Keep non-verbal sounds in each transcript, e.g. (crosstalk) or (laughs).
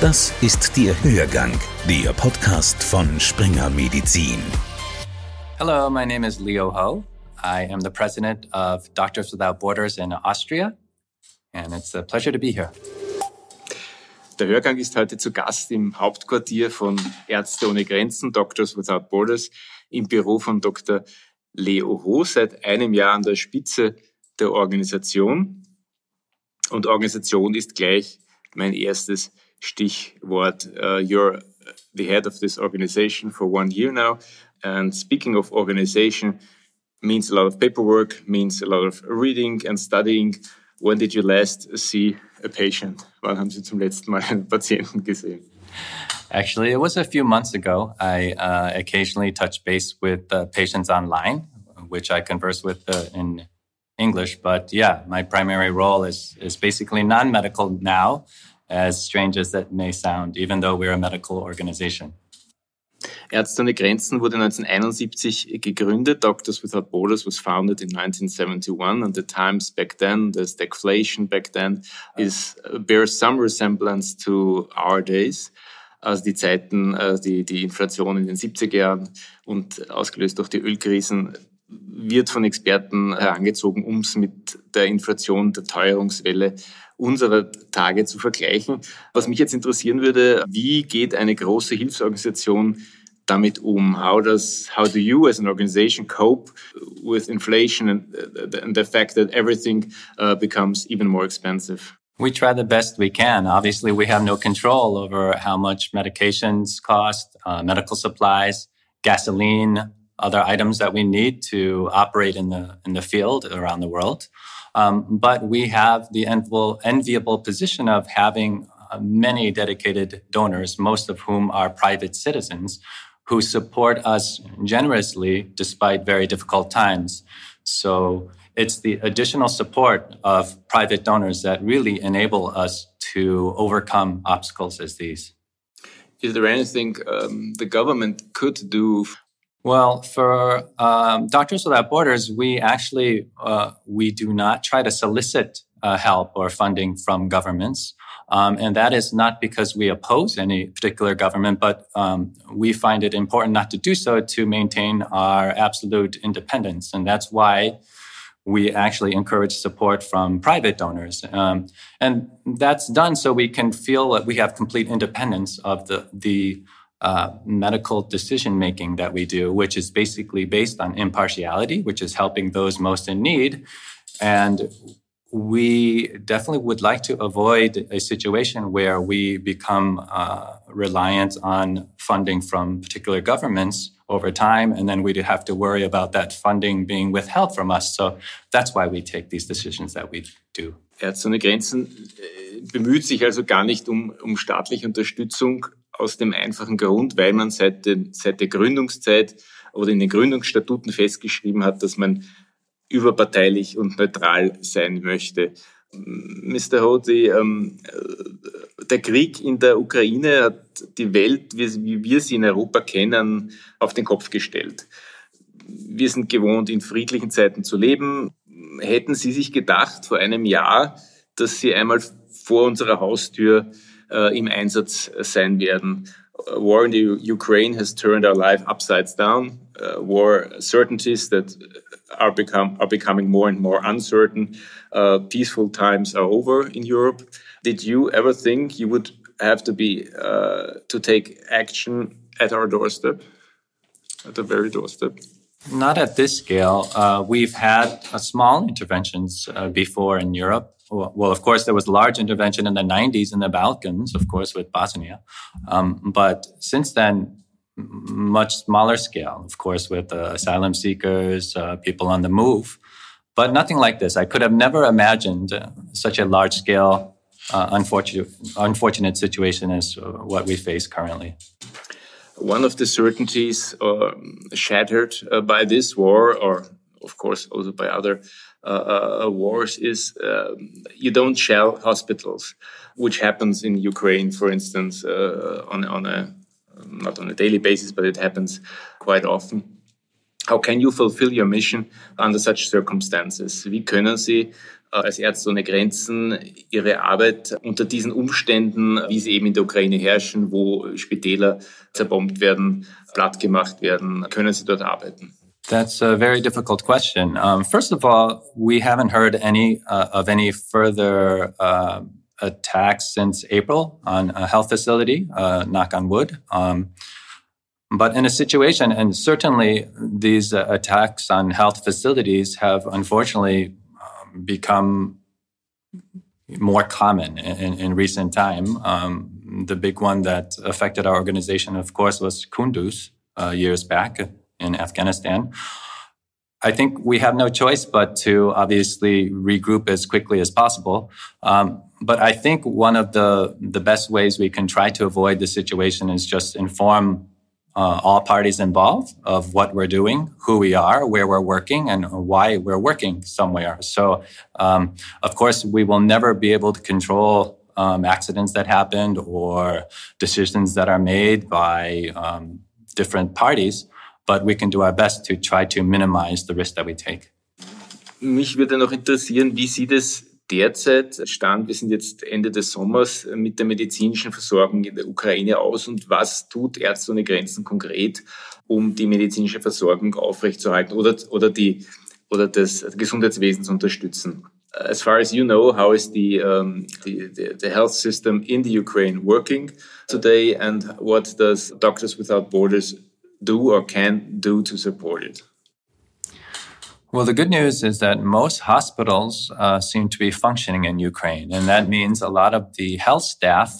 Das ist der Hörgang, der Podcast von Springer Medizin. Hello, my name is Leo Ho. I am the president of Doctors Without Borders in Austria, and it's a pleasure to be here. Der Hörgang ist heute zu Gast im Hauptquartier von Ärzte ohne Grenzen, Doctors Without Borders, im Büro von Dr. Leo Ho, seit einem Jahr an der Spitze der Organisation. Und Organisation ist gleich mein erstes Stichwort. Uh, you're the head of this organization for one year now. And speaking of organization, means a lot of paperwork, means a lot of reading and studying. When did you last see a patient? Wann haben Sie zum letzten Mal einen Patienten gesehen? Actually, it was a few months ago. I uh, occasionally touch base with uh, patients online, which I converse with uh, in English. But yeah, my primary role is is basically non-medical now, as strange as that may sound, even though we're a medical organization. Ärzte ohne Grenzen wurde 1971 gegründet. Doctors Without Borders was founded in 1971, and the times back then, the stagflation back then, is bears some resemblance to our days. Also die Zeiten, äh, die, die Inflation in den 70er Jahren und ausgelöst durch die Ölkrisen wird von Experten herangezogen, um es mit der Inflation, der Teuerungswelle unserer Tage zu vergleichen. Was mich jetzt interessieren würde, wie geht eine große Hilfsorganisation damit um? How does how do you as an organization cope with inflation and, and the fact that everything uh, becomes even more expensive? We try the best we can. Obviously, we have no control over how much medications cost, uh, medical supplies, gasoline, other items that we need to operate in the in the field around the world. Um, but we have the enviable, enviable position of having uh, many dedicated donors, most of whom are private citizens, who support us generously despite very difficult times. So it's the additional support of private donors that really enable us to overcome obstacles as these. Is there anything um, the government could do well, for um, Doctors Without Borders, we actually uh, we do not try to solicit uh, help or funding from governments, um, and that is not because we oppose any particular government, but um, we find it important not to do so to maintain our absolute independence, and that's why we actually encourage support from private donors, um, and that's done so we can feel that we have complete independence of the the uh, medical decision making that we do, which is basically based on impartiality, which is helping those most in need. And we definitely would like to avoid a situation where we become uh, reliant on funding from particular governments over time, and then we'd have to worry about that funding being withheld from us. So that's why we take these decisions that we do. Ärzte ohne Grenzen äh, bemüht sich also gar nicht um, um staatliche Unterstützung, aus dem einfachen Grund, weil man seit, den, seit der Gründungszeit oder in den Gründungsstatuten festgeschrieben hat, dass man überparteilich und neutral sein möchte. Mr. Hody, ähm, der Krieg in der Ukraine hat die Welt, wie wir sie in Europa kennen, auf den Kopf gestellt. Wir sind gewohnt, in friedlichen Zeiten zu leben. Hätten Sie sich gedacht vor einem Jahr, dass Sie einmal vor unserer Haustür im Einsatz sein werden. Uh, war in the Ukraine has turned our life upside down. Uh, war certainties that are become are becoming more and more uncertain. Uh, peaceful times are over in Europe. Did you ever think you would have to be uh, to take action at our doorstep, at the very doorstep? Not at this scale. Uh, we've had small interventions uh, before in Europe. Well, of course, there was large intervention in the 90s in the Balkans, of course, with Bosnia. Um, but since then, much smaller scale, of course, with uh, asylum seekers, uh, people on the move. But nothing like this. I could have never imagined uh, such a large scale, unfortunate, unfortunate situation as what we face currently. One of the certainties uh, shattered uh, by this war, or of course also by other uh, uh wars, is you don't shell hospitals, which happens in Ukraine, for instance, uh, on, on a not on a daily basis, but it happens quite often. How can you fulfill your mission under such circumstances? Wie können Sie als Ärzte ohne Grenzen Ihre Arbeit unter diesen Umständen, wie sie eben in der Ukraine herrschen, wo Spitäler zerbombt werden, platt gemacht werden, können Sie dort arbeiten? That's a very difficult question. Um, first of all, we haven't heard any uh, of any further uh, attacks since April on a health facility. Uh, knock on wood. Um, but in a situation, and certainly these uh, attacks on health facilities have unfortunately um, become more common in, in recent time. Um, the big one that affected our organization, of course, was Kunduz uh, years back in Afghanistan. I think we have no choice but to obviously regroup as quickly as possible. Um, but I think one of the the best ways we can try to avoid the situation is just inform uh, all parties involved of what we're doing, who we are, where we're working, and why we're working somewhere. So, um, of course, we will never be able to control um, accidents that happened or decisions that are made by um, different parties but we can do our best to try to minimize the risk that we take. Mich würde noch interessieren, wie sieht es derzeit stand, wir sind jetzt Ende des Sommers mit der medizinischen Versorgung in der Ukraine aus und was tut Ärzte ohne Grenzen konkret, um die medizinische Versorgung aufrechtzuerhalten oder, oder, die, oder das Gesundheitswesen zu unterstützen? As far as you know, how is the, um, the, the, the health system in the Ukraine working today and what does Doctors Without Borders do or can do to support it? Well, the good news is that most hospitals uh, seem to be functioning in Ukraine, and that means a lot of the health staff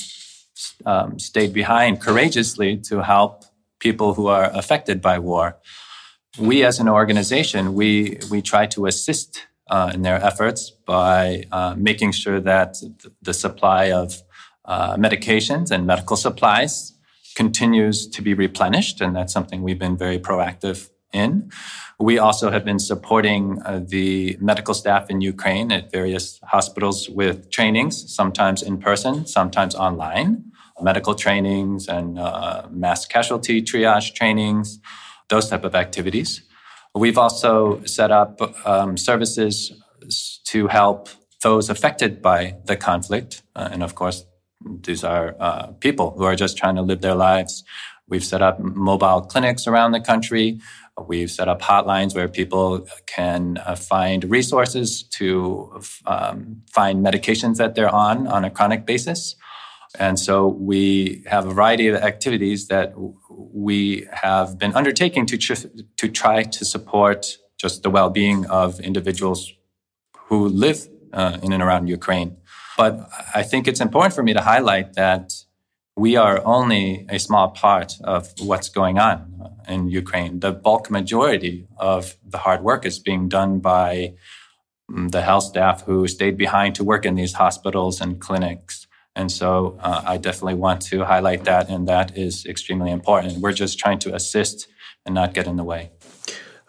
um, stayed behind courageously to help people who are affected by war. We, as an organization, we we try to assist uh, in their efforts by uh, making sure that the supply of uh, medications and medical supplies continues to be replenished, and that's something we've been very proactive in. We also have been supporting uh, the medical staff in Ukraine at various hospitals with trainings, sometimes in person, sometimes online, medical trainings and uh, mass casualty triage trainings, those type of activities. We've also set up um, services to help those affected by the conflict, uh, and of course, these are uh, people who are just trying to live their lives. We've set up mobile clinics around the country. We've set up hotlines where people can uh, find resources to um, find medications that they're on on a chronic basis. And so we have a variety of activities that we have been undertaking to, tr- to try to support just the well being of individuals who live uh, in and around Ukraine. But I think it's important for me to highlight that we are only a small part of what's going on in Ukraine. The bulk majority of the hard work is being done by mm, the health staff who stayed behind to work in these hospitals and clinics. And so uh, I definitely want to highlight that, and that is extremely important. We're just trying to assist and not get in the way.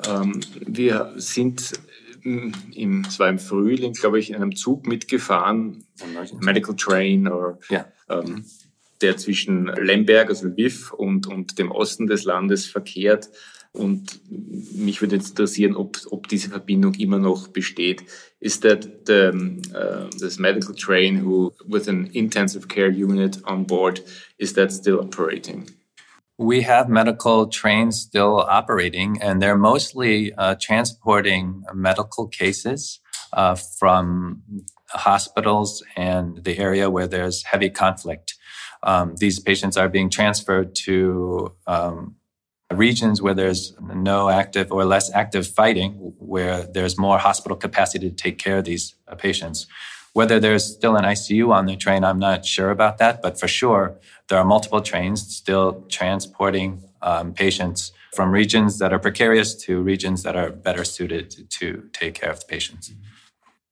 Um, wir sind im, es war im Frühling, glaube ich, in einem Zug mitgefahren, Medical Train, oder, yeah. ähm, der zwischen Lemberg, also Lviv, und, und dem Osten des Landes verkehrt. Und mich würde jetzt interessieren, ob, ob diese Verbindung immer noch besteht. Is that the, uh, this medical train who, with an intensive care unit on board, is that still operating? We have medical trains still operating, and they're mostly uh, transporting medical cases uh, from hospitals and the area where there's heavy conflict. Um, these patients are being transferred to um, regions where there's no active or less active fighting, where there's more hospital capacity to take care of these uh, patients. Whether there's still an ICU on the train, I'm not sure about that, but for sure, there are multiple trains still transporting um, patients from regions that are precarious to regions that are better suited to, to take care of the patients.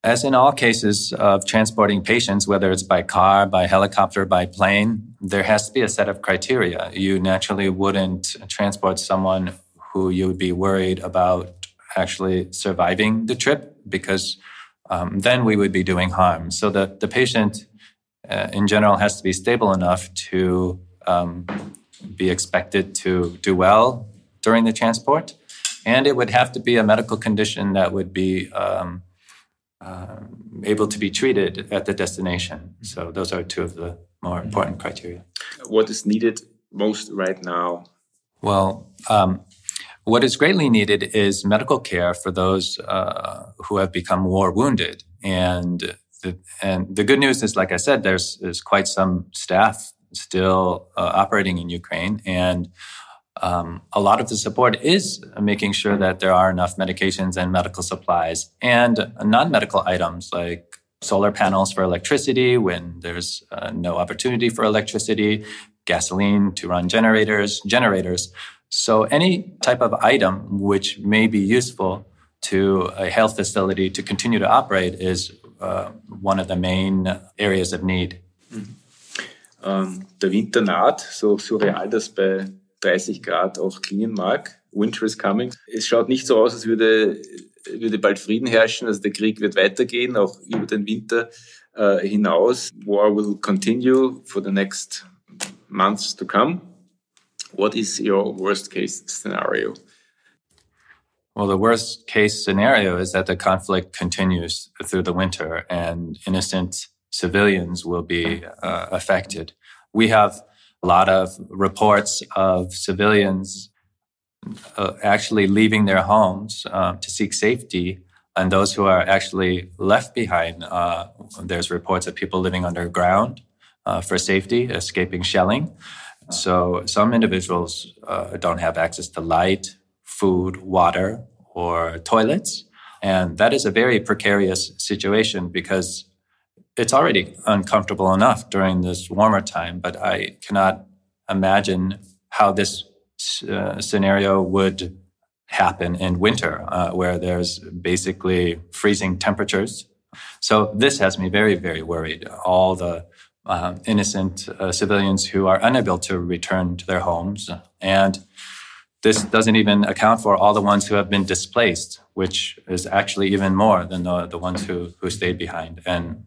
As in all cases of transporting patients, whether it's by car, by helicopter, by plane, there has to be a set of criteria. You naturally wouldn't transport someone who you would be worried about actually surviving the trip because um, then we would be doing harm. So the, the patient uh, in general has to be stable enough to um, be expected to do well during the transport. And it would have to be a medical condition that would be um, uh, able to be treated at the destination. So those are two of the more important criteria. What is needed most right now? Well, um, what is greatly needed is medical care for those uh, who have become war wounded. And the, and the good news is, like I said, there's, there's quite some staff still uh, operating in Ukraine. And um, a lot of the support is making sure that there are enough medications and medical supplies and non medical items like solar panels for electricity when there's uh, no opportunity for electricity, gasoline to run generators, generators. So, any type of item which may be useful to a health facility to continue to operate is uh, one of the main areas of need. Mhm. Der Winter naht, so surreal das bei 30 Grad auch klingen mag. Winter is coming. Es schaut nicht so aus, als würde, würde bald Frieden herrschen. Also der Krieg wird weitergehen, auch über den Winter äh, hinaus. War will continue for the next months to come. What is your worst case scenario? Well, the worst case scenario is that the conflict continues through the winter and innocent civilians will be uh, affected. We have a lot of reports of civilians uh, actually leaving their homes uh, to seek safety, and those who are actually left behind. Uh, there's reports of people living underground uh, for safety, escaping shelling. So some individuals uh, don't have access to light, food, water, or toilets. And that is a very precarious situation because it's already uncomfortable enough during this warmer time, but I cannot imagine how this uh, scenario would happen in winter, uh, where there's basically freezing temperatures. So this has me very, very worried. All the uh, innocent uh, civilians who are unable to return to their homes. And this doesn't even account for all the ones who have been displaced, which is actually even more than the, the ones who, who stayed behind. And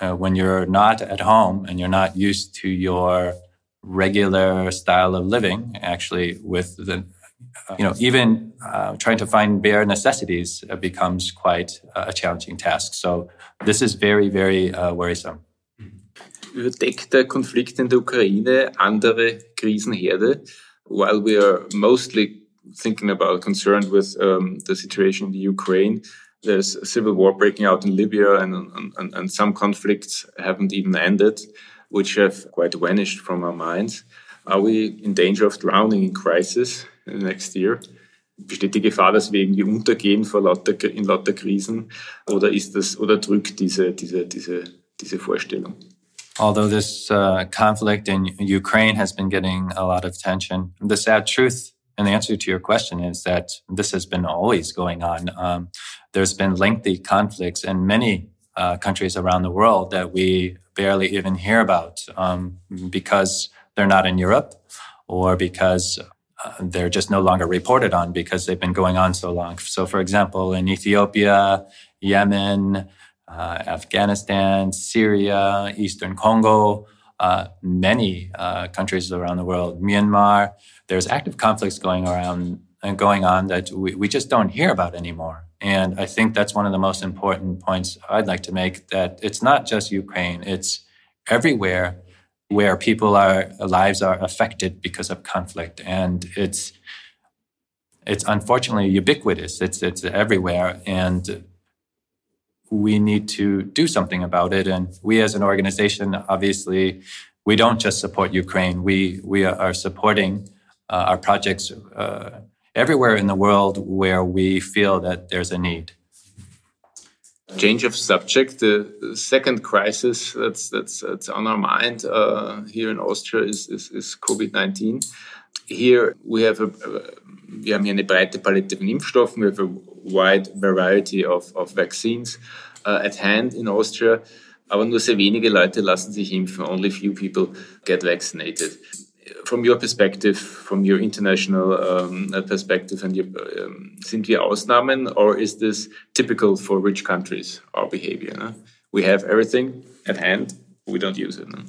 uh, when you're not at home and you're not used to your regular style of living, actually, with the you know, even uh, trying to find bare necessities uh, becomes quite a challenging task. So this is very, very uh, worrisome. Überdeckt der Konflikt in der Ukraine andere Krisenherde? While we are mostly thinking about, concerned with um, the situation in the Ukraine, there's a civil war breaking out in Libya, and, and, and some conflicts haven't even ended, which have quite vanished from our minds. Are we in danger of drowning in crisis next year? Besteht die Gefahr, dass wir irgendwie untergehen vor lauter, in lauter Krisen? Oder ist das, oder drückt diese, diese, diese, diese Vorstellung? Although this uh, conflict in Ukraine has been getting a lot of attention, the sad truth and the answer to your question is that this has been always going on. Um, there's been lengthy conflicts in many uh, countries around the world that we barely even hear about um, because they're not in Europe or because uh, they're just no longer reported on because they've been going on so long. So, for example, in Ethiopia, Yemen, uh, Afghanistan, Syria, Eastern Congo, uh, many uh, countries around the world, Myanmar, there's active conflicts going around and going on that we, we just don't hear about anymore. And I think that's one of the most important points I'd like to make that it's not just Ukraine, it's everywhere where people are lives are affected because of conflict. And it's it's unfortunately ubiquitous. It's it's everywhere. And we need to do something about it. And we as an organization, obviously, we don't just support Ukraine. We we are supporting uh, our projects uh, everywhere in the world where we feel that there's a need. Change of subject. The second crisis that's that's, that's on our mind uh, here in Austria is, is, is COVID nineteen. Here we have a, wir haben hier eine breite Palette von Impfstoffen. We have a wide variety of, of vaccines uh, at hand in Austria. Aber nur sehr wenige Leute lassen sich impfen. Only few people get vaccinated. From your perspective, from your international um, perspective, and your, um, sind wir Ausnahmen, or is this typical for rich countries? Our behavior. No? We have everything at hand, we don't use it. No?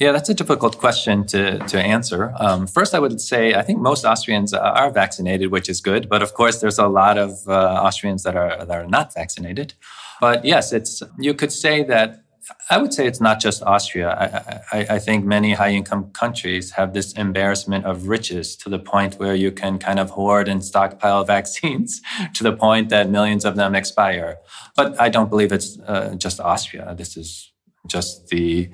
Yeah, that's a difficult question to, to answer. Um, first, I would say I think most Austrians are vaccinated, which is good. But of course, there's a lot of uh, Austrians that are that are not vaccinated. But yes, it's you could say that. I would say it's not just Austria. I, I, I think many high income countries have this embarrassment of riches to the point where you can kind of hoard and stockpile (laughs) vaccines to the point that millions of them expire. But I don't believe it's uh, just Austria. This is just the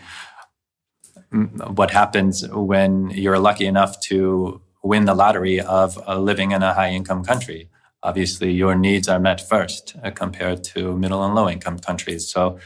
what happens when you're lucky enough to win the lottery of uh, living in a high income country. Obviously, your needs are met first uh, compared to middle and low income countries. So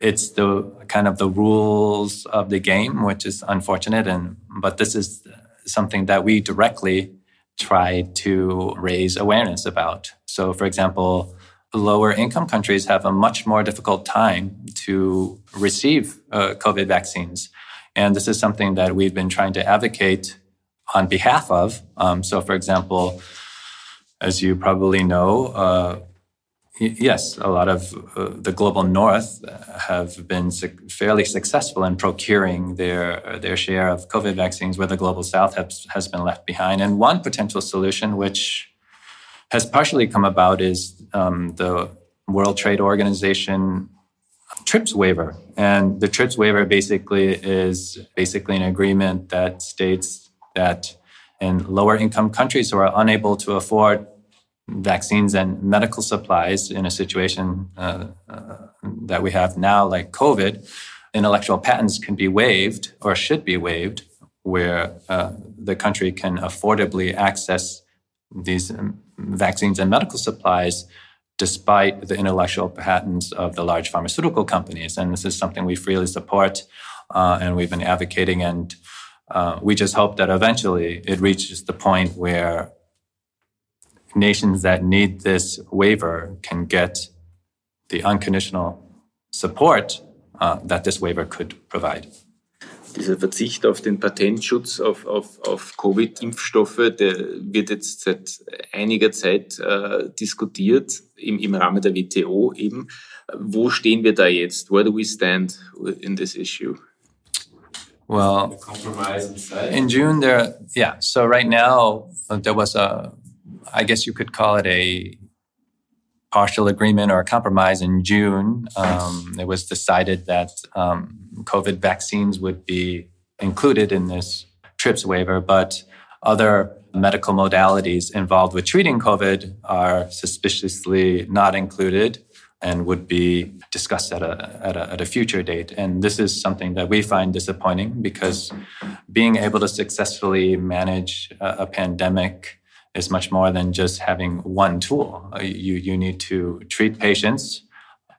it's the kind of the rules of the game, which is unfortunate. And but this is something that we directly try to raise awareness about. So, for example, lower income countries have a much more difficult time to receive uh, COVID vaccines and this is something that we've been trying to advocate on behalf of. Um, so, for example, as you probably know, uh, yes, a lot of uh, the global north have been su- fairly successful in procuring their their share of COVID vaccines, where the global south has, has been left behind. And one potential solution, which has partially come about, is um, the World Trade Organization TRIPS waiver. And the TRIPS waiver basically is basically an agreement that states that in lower income countries who are unable to afford vaccines and medical supplies in a situation uh, uh, that we have now, like COVID, intellectual patents can be waived or should be waived, where uh, the country can affordably access these um, vaccines and medical supplies despite the intellectual patents of the large pharmaceutical companies. And this is something we freely support uh, and we've been advocating. And uh, we just hope that eventually it reaches the point where nations that need this waiver can get the unconditional support uh, that this waiver could provide. dieser Verzicht auf den Patentschutz auf, auf, auf Covid-Impfstoffe, der wird jetzt seit einiger Zeit äh, diskutiert im, im Rahmen der WTO eben. Wo stehen wir da jetzt? Where do we stand in this issue? Well, in June, there, yeah. So right now, uh, there was a, I guess you could call it a partial agreement or a compromise in June. Um, it was decided that um, COVID vaccines would be included in this TRIPS waiver, but other medical modalities involved with treating COVID are suspiciously not included and would be discussed at a, at a, at a future date. And this is something that we find disappointing because being able to successfully manage a, a pandemic is much more than just having one tool. Uh, you, you need to treat patients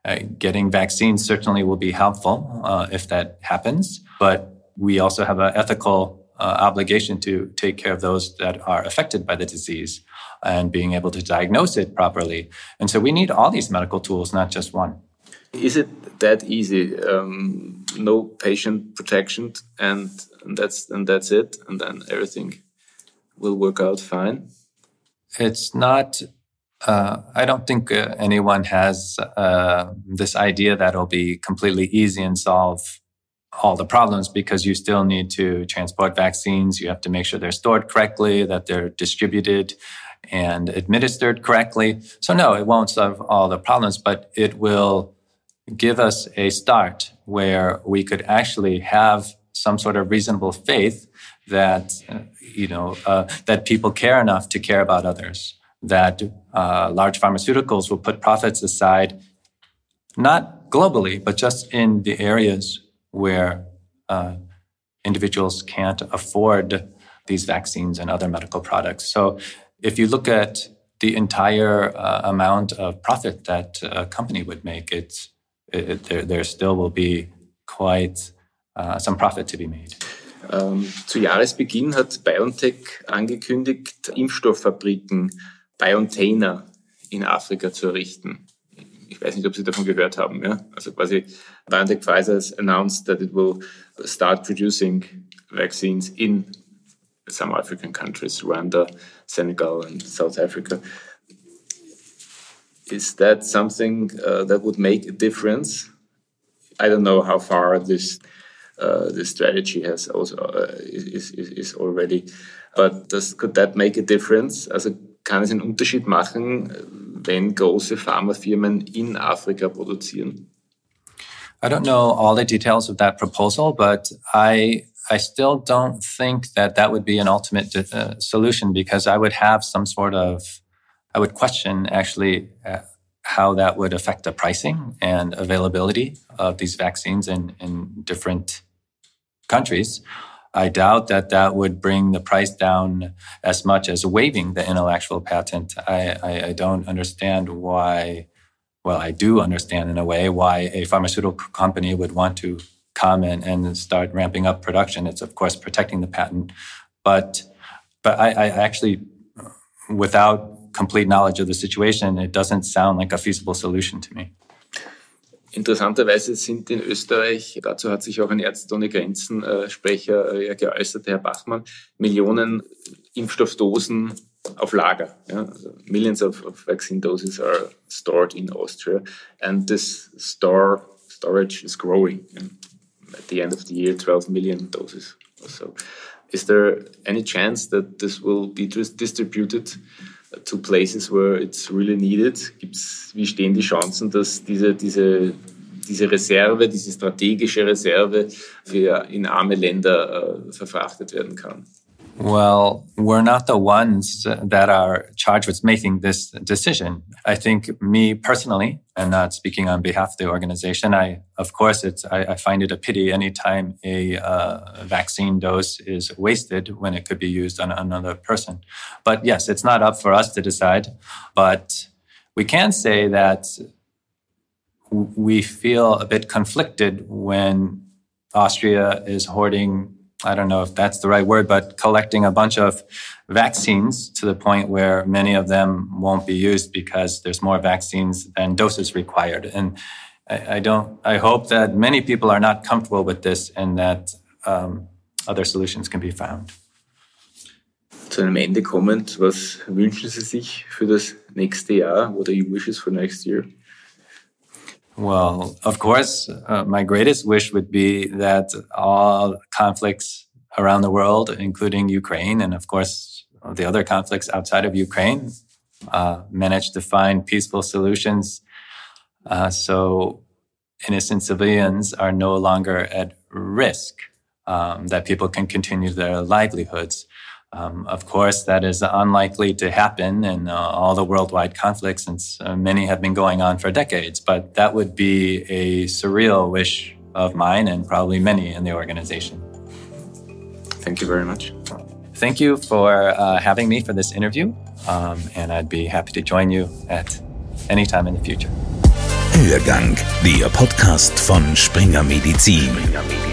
uh, getting vaccines certainly will be helpful uh, if that happens, but we also have an ethical uh, obligation to take care of those that are affected by the disease and being able to diagnose it properly. And so we need all these medical tools, not just one. Is it that easy? Um, no patient protection, and, and that's and that's it, and then everything will work out fine. It's not uh, I don't think uh, anyone has uh, this idea that it'll be completely easy and solve all the problems because you still need to transport vaccines. You have to make sure they're stored correctly, that they're distributed and administered correctly. So, no, it won't solve all the problems, but it will give us a start where we could actually have some sort of reasonable faith that, you know, uh, that people care enough to care about others that uh, large pharmaceuticals will put profits aside, not globally, but just in the areas where uh, individuals can't afford these vaccines and other medical products. So if you look at the entire uh, amount of profit that a company would make, it's, it, there, there still will be quite uh, some profit to be made. Um, zu Jahresbeginn hat BioNTech angekündigt, Impfstofffabriken BioNTainer in Afrika zu errichten. Ich weiß nicht, ob Sie davon gehört haben. Ja? Also quasi BioNTech Pfizer has announced that it will start producing vaccines in some African countries, Rwanda, Senegal, and South Africa. Is that something uh, that would make a difference? I don't know how far this uh, the strategy has also uh, is, is, is already. But does, could that make a difference? Also kann es einen Unterschied machen, wenn große Pharmafirmen in Afrika produzieren? I don't know all the details of that proposal, but I I still don't think that that would be an ultimate uh, solution because I would have some sort of I would question actually uh, how that would affect the pricing and availability of these vaccines in, in different countries. I doubt that that would bring the price down as much as waiving the intellectual patent. I, I, I don't understand why, well, I do understand in a way why a pharmaceutical company would want to come and, and start ramping up production. It's, of course, protecting the patent. But, but I, I actually, without complete knowledge of the situation, it doesn't sound like a feasible solution to me. Interessanterweise sind in Österreich, dazu hat sich auch ein Ärzte ohne Grenzen äh, Sprecher äh, geäußert, Herr Bachmann, Millionen Impfstoffdosen auf Lager. Also millions of, of, vaccine doses are stored in Austria and this store storage is growing. At the end of the year, 12 million doses or so. Is there any chance that this will be distributed to places where it's really needed? Gibt's, wie stehen die Chancen, dass diese, diese, diese Reserve, diese strategische Reserve für in arme Länder äh, verfrachtet werden kann? Well, we're not the ones that are charged with making this decision. I think me personally, and not speaking on behalf of the organization, I, of course, it's, I, I find it a pity anytime a uh, vaccine dose is wasted when it could be used on another person. But yes, it's not up for us to decide. But we can say that we feel a bit conflicted when Austria is hoarding I don't know if that's the right word, but collecting a bunch of vaccines to the point where many of them won't be used because there's more vaccines than doses required. And I, I don't, I hope that many people are not comfortable with this and that um, other solutions can be found. Zu einem Ende kommend, was wünschen Sie sich für das nächste Jahr? What are your wishes for next year? Well, of course, uh, my greatest wish would be that all conflicts around the world, including Ukraine, and of course, the other conflicts outside of Ukraine, uh, manage to find peaceful solutions uh, so innocent civilians are no longer at risk, um, that people can continue their livelihoods. Um, of course, that is unlikely to happen in uh, all the worldwide conflicts, since uh, many have been going on for decades. But that would be a surreal wish of mine and probably many in the organization. Thank you very much. Thank you for uh, having me for this interview, um, and I'd be happy to join you at any time in the future. Hörgang, der Podcast von Springer Medizin. Springer Medizin.